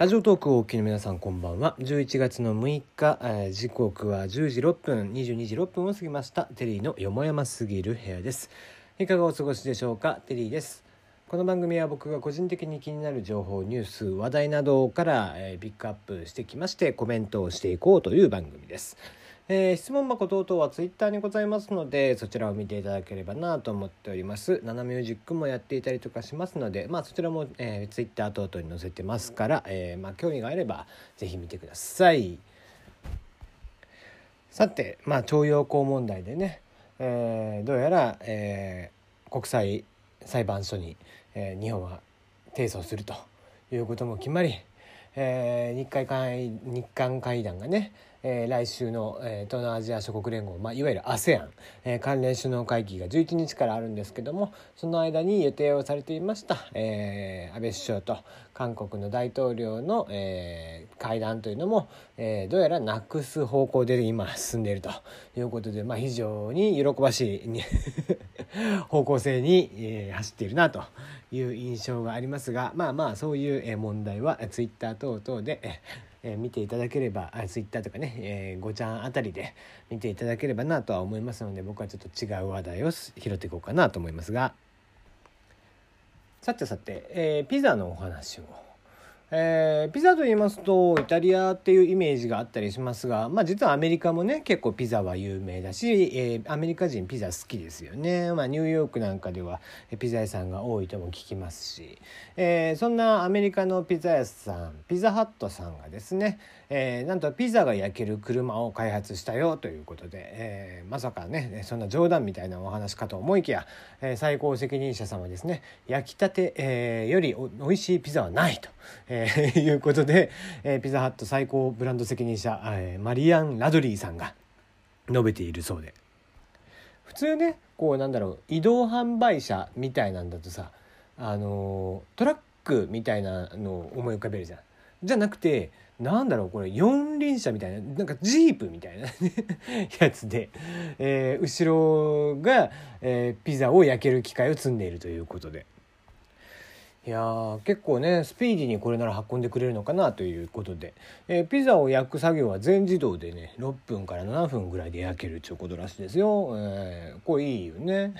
ラジオトークをお聞きの皆さんこんばんは。11月の6日、えー時刻は10時6分22時6分を過ぎました。テリーのよもやますぎる部屋です。いかがお過ごしでしょうか？テリーです。この番組は僕が個人的に気になる情報ニュース話題などから、えーピックアップしてきましてコメントをしていこうという番組です。えー質問箱等々はツイッターにございますのでそちらを見ていただければなと思っております。ナナミュージックもやっていたりとかしますのでまあそちらも、えー、ツイッター等々に載せてますから、えーまあ、興味があればぜひ見てください。さてまあ徴用工問題でね、えーどうやら、えー国際裁判所に、えー日本は提訴するということも決まり、えー日韓会日韓会談がね、えー来週の、えー東南アジア諸国連合、まあ、いわゆる ASEAN、えー関連首脳会議が11日からあるんですけどもその間に予定をされていました、えー安倍首相と韓国の大統領の、えー会談というのも、えーどうやらなくす方向で今進んでいるということで、まあ、非常に喜ばしい方向性に、え走っているなという印象がありますがまあまあそういう問題はツイッター等々で、え見ていただければあツイッターとかね、えー、ごちゃんあたりで見ていただければなとは思いますので僕はちょっと違う話題を拾っていこうかなと思いますがさてさて、えーピザのお話を。えーピザと言いますとイタリアっていうイメージがあったりしますが、まあ、実はアメリカもね結構ピザは有名だし、えーアメリカ人ピザ好きですよね、まあ、ニューヨークなんかではピザ屋さんが多いとも聞きますし、えーそんなアメリカのピザ屋さんピザハットさんがですね、えーなんとピザが焼ける車を開発したよということで、えーまさかねそんな冗談みたいなお話かと思いきや、えー最高責任者様ですね焼きたて、えーよりお美味しいピザはないと、えいうことで、えピザハット最高ブランド責任者、えマリアン・ラドリーさんが述べているそうで普通ねこうなんだろう移動販売車みたいなんだとさあのトラックみたいなのを思い浮かべるじゃん。じゃなくてなんだろうこれ四輪車みたいななんかジープみたいな やつで、えー後ろが、えーピザを焼ける機械を積んでいるということで。いや結構ねスピーディーにこれなら運んでくれるのかなということで、えーピザを焼く作業は全自動でね6分から7分ぐらいで焼けるということらしいですよ、えーこれいいよね。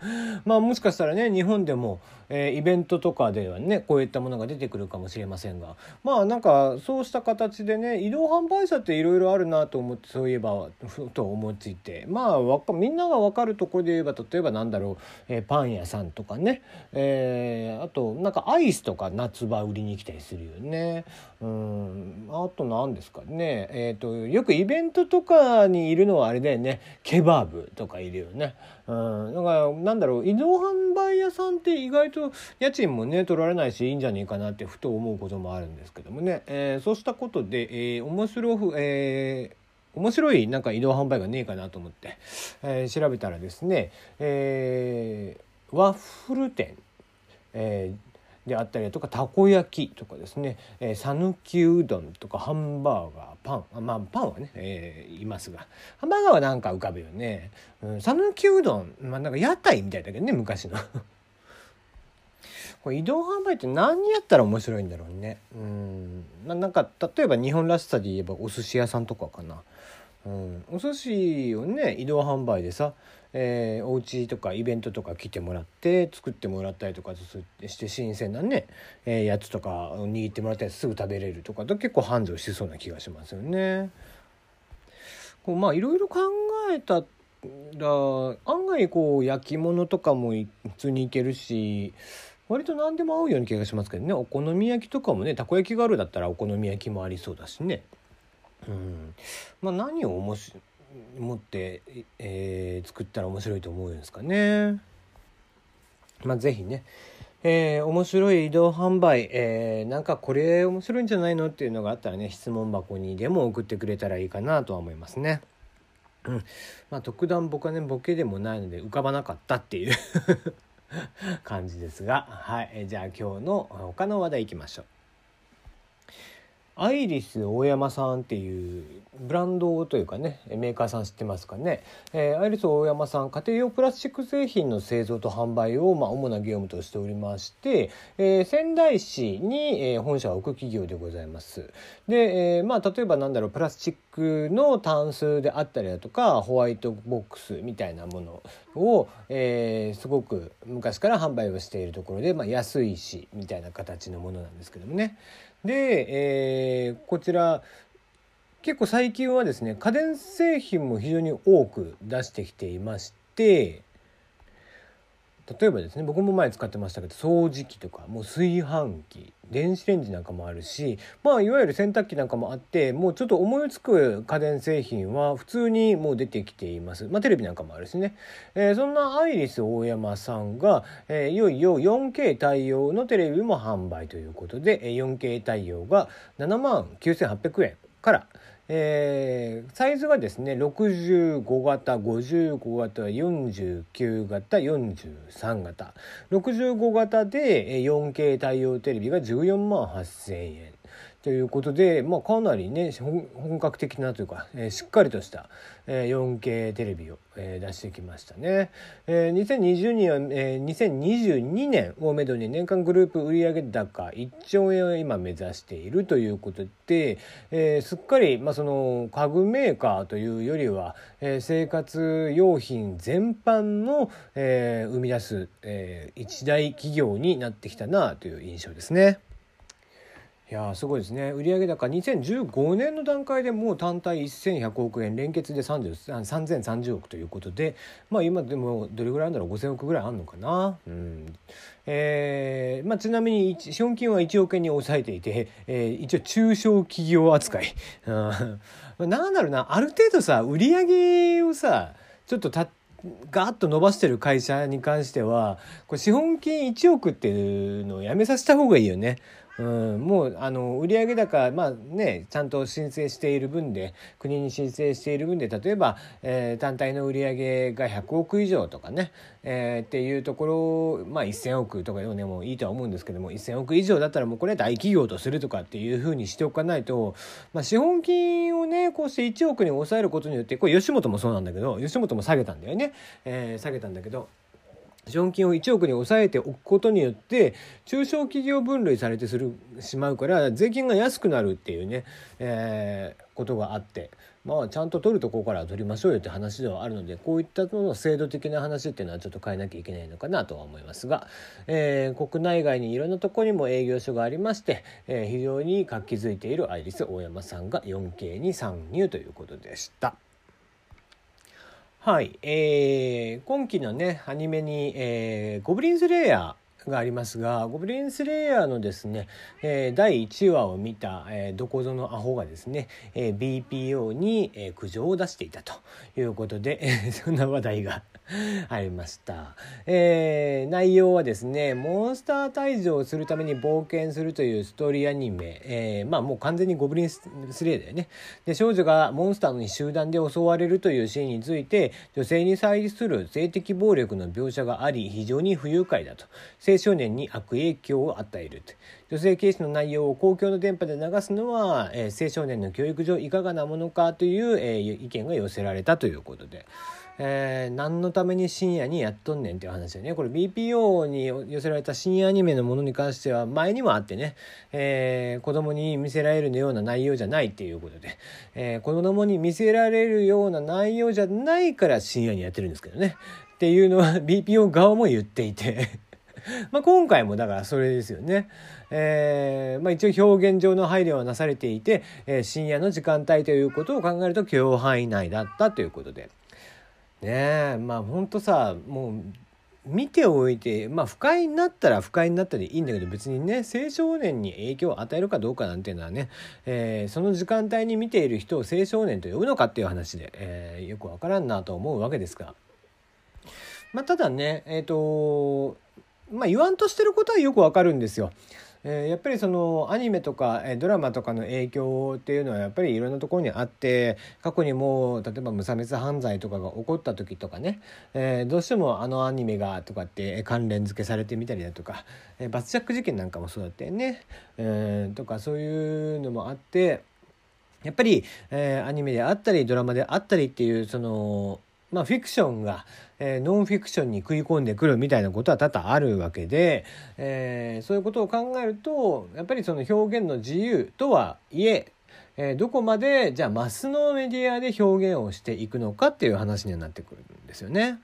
まあもしかしたらね日本でも、えーイベントとかではねこういったものが出てくるかもしれませんが。まあなんかそうした形でね移動販売車っていろいろあるなと思ってそういえばふと思いついて。まあわかみんなが分かるところで言えば例えばなんだろう、えーパン屋さんとかね、えーあとなんかアイスとか夏場売りに来たりするよね。うん。あと何ですかね。えっ、とよくイベントとかにいるのはあれだよね。ケバブとかいるよね。うん、だからなんだろう移動販売屋さんって意外と家賃もね取られないしいいんじゃねえかなってふと思うこともあるんですけどもね、えーそうしたことで、えー面白ふ、えー面白いなんか移動販売がねえかなと思って、えー調べたらですね、えーワッフル店、えーであったりだとかたこ焼きとかですね。えー讃岐、うどんとかハンバーガーパン。あまあパンはね、えーいますが。ハンバーガーはなんか浮かぶよね。うん讃岐、うどんまあなんか屋台みたいだけどね昔の。これ移動販売って何やったら面白いんだろうね。うんななんか例えば日本らしさで言えばお寿司屋さんとかかな。うん、お寿司をね移動販売でさ、えー、お家とかイベントとか来てもらって作ってもらったりとかして新鮮なね、えーやつとか握ってもらったやつすぐ食べれるとかと結構繁盛しそうな気がしますよね。こうまあいろいろ考えたら案外こう焼き物とかも普通にいけるし割と何でも合うような気がしますけどねお好み焼きとかもねたこ焼きがあるだったらお好み焼きもありそうだしね。うん、まあ何をおもし持って、えー作ったら面白いと思うんですかね。まあぜひね、えー面白い移動販売、えーなんかこれ面白いんじゃないのっていうのがあったらね質問箱にでも送ってくれたらいいかなとは思いますね。うん、まあ特段僕はねボケでもないので浮かばなかったっていう 感じですがはい、じゃあ今日の他の話題いきましょう。アイリス大山さんっていうブランドというかねメーカーさん知ってますかね、えー、アイリス大山さん家庭用プラスチック製品の製造と販売を、まあ、主な業務としておりまして、えー、仙台市に、えー、本社を置く企業でございます。で、えー、まあ例えばなんだろうプラスチックのタンスであったりだとかホワイトボックスみたいなものを、えー、すごく昔から販売をしているところで、まあ、安いしみたいな形のものなんですけどもね。で、えー、こちら結構最近はですね家電製品も非常に多く出してきていまして例えばですね僕も前使ってましたけど掃除機とかもう炊飯器電子レンジなんかもあるしまあいわゆる洗濯機なんかもあってもうちょっと思いつく家電製品は普通にもう出てきています。まあテレビなんかもあるしね、えー、そんなアイリス大山さんが、えー、いよいよ 4K 対応のテレビも販売ということで 4K 対応が7万9800円から、えー、サイズがですね65型55型49型43型。65型で 4K 対応テレビが14万8,000円。ということで、まあ、かなりね本格的なというか、えー、しっかりとした、えー、4K テレビを、えー、出してきましたね。えー、2020年は、えー、2022年をめどに年間グループ売上高1兆円を今目指しているということで、えー、すっかり、まあ、その家具メーカーというよりは、えー、生活用品全般の、えー、生み出す、えー、一大企業になってきたなという印象ですね。いやすごいですね売上高2015年の段階でもう単体1100億円連結で3030億ということでまあ今でもどれぐらいあるんだろう？5000億ぐらいあるのかな？うんえーまあ、ちなみに資本金は1億円に抑えていて、えー、一応中小企業扱い。うん、なんだろうなある程度さ売上をさちょっとたガーッと伸ばしてる会社に関してはこれ資本金1億っていうのをやめさせた方がいいよね。うん、もうあの売上高まあねちゃんと申請している分で国に申請している分で例えば、えー、単体の売上が100億以上とかね、えー、っていうところまあ1,000億とかでもういいとは思うんですけども1,000億以上だったらもうこれ大企業とするとかっていうふうにしておかないと、まあ、資本金をねこうして1億に抑えることによってこれ吉本もそうなんだけど吉本も下げたんだよね、えー、下げたんだけど。資本金を1億に抑えておくことによって中小企業分類されてするしまうから税金が安くなるっていうね、えー、ことがあってまあちゃんと取るとこから取りましょうよって話ではあるのでこういったのの制度的な話っていうのはちょっと変えなきゃいけないのかなとは思いますが、えー、国内外にいろんなとこにも営業所がありまして、えー、非常に活気づいているアイリス大山さんが 4K に参入ということでした。はい、えー、今期のねアニメに、えー、ゴブリンズレイヤー。がありますがゴブリンスレイヤーのですね、えー、第1話を見た、えー、どこぞのアホがですね、えー、BPO に、えー、苦情を出していたということで、え、そんな話題が ありました。えー、内容はですね、モンスター退場をするために冒険するというストーリーアニメ、えー、まあもう完全にゴブリンスレイヤーだよね。で、少女がモンスターに集団で襲われるというシーンについて、女性に際する性的暴力の描写があり、非常に不愉快だと。青少年に悪影響を与えると。女性軽視の内容を公共の電波で流すのは、えー、青少年の教育上いかがなものかという、えー、意見が寄せられたということで。えー、何のために深夜にやっとんねんっていう話だよね。これ BPO に寄せられた深夜アニメのものに関しては前にもあってね、えー、子供に見せられるような内容じゃないっていうことで、えー、子供に見せられるような内容じゃないから深夜にやってるんですけどね。っていうのは BPO 側も言っていて。まあ今回もだからそれですよね。えーまあ、一応表現上の配慮はなされていて、えー、深夜の時間帯ということを考えると許容範囲内だったということで。ねえまあほんとさもう見ておいてまあ不快になったら不快になったでいいんだけど別にね青少年に影響を与えるかどうかなんていうのはね、えー、その時間帯に見ている人を青少年と呼ぶのかっていう話で、えー、よくわからんなと思うわけですが。まあ、ただねえっ、ー、とまあ言わんとしてることはよくわかるんですよ。えー、やっぱりそのアニメとか、えドラマとかの影響っていうのはやっぱりいろんなところにあって過去にも例えば無差別犯罪とかが起こった時とかね、えー、どうしてもあのアニメがとかって関連付けされてみたりだとか、えー、バスジャック事件なんかもそうだったよね、えー、とかそういうのもあってやっぱり、えー、アニメであったりドラマであったりっていうそのまあ、フィクションが、えー、ノンフィクションに食い込んでくるみたいなことは多々あるわけで、えー、そういうことを考えるとやっぱりその表現の自由とはいええー、どこまでじゃあマスのメディアで表現をしていくのかっていう話にはなってくるんですよね。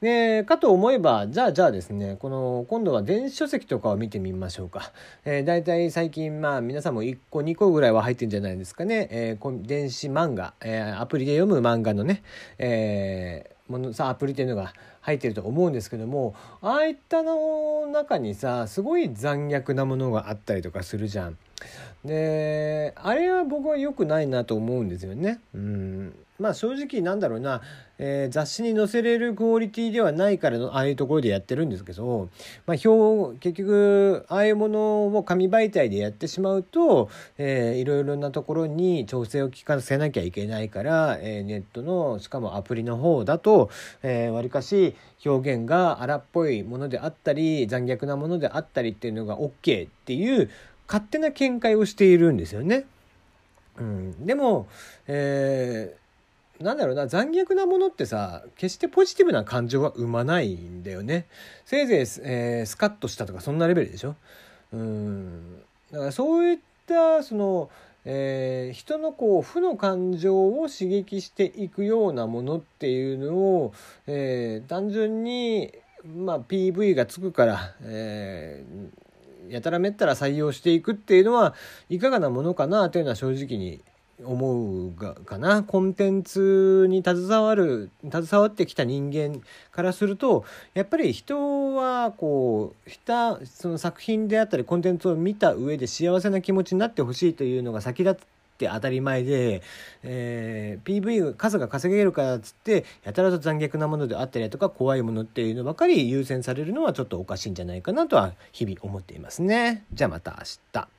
でかと思えばじゃあじゃあですねこの今度は電子書籍とかを見てみましょうか、えー、大体最近まあ皆さんも1個2個ぐらいは入ってるんじゃないですかね、えー、電子漫画、えー、アプリで読む漫画のね、えー、ものさアプリっていうのが入ってると思うんですけどもああいったの中にさすごい残虐なものがあったりとかするじゃん。であれは僕は良くないなと思うんですよね。うんまあ正直なんだろうな、えー、雑誌に載せれるクオリティではないからのああいうところでやってるんですけど、まあ、表結局ああいうものを紙媒体でやってしまうと、えー、いろいろなところに調整を効かせなきゃいけないから、えー、ネットのしかもアプリの方だとわり、えー、かし表現が荒っぽいものであったり残虐なものであったりっていうのが OK っていう勝手な見解をしているんですよね。うん、でも、えーなんだろうな残虐なものってさ決してポジティブな感情は生まないんだよね。せいぜい、えー、スカッとしたとかそんなレベルでしょ。うん。だからそういったその、えー、人のこう負の感情を刺激していくようなものっていうのを、えー、単純に、まあ、PV がつくから、えー、やたらめったら採用していくっていうのはいかがなものかなというのは正直に思うがかな。コンテンツに携わる携わってきた人間からするとやっぱり人はこうしたその作品であったりコンテンツを見た上で幸せな気持ちになってほしいというのが先立ってって当たり前で、えー、PV 数が稼げるからっつってやたらと残虐なものであったりとか怖いものっていうのばかり優先されるのはちょっとおかしいんじゃないかなとは日々思っていますね。じゃあまた明日。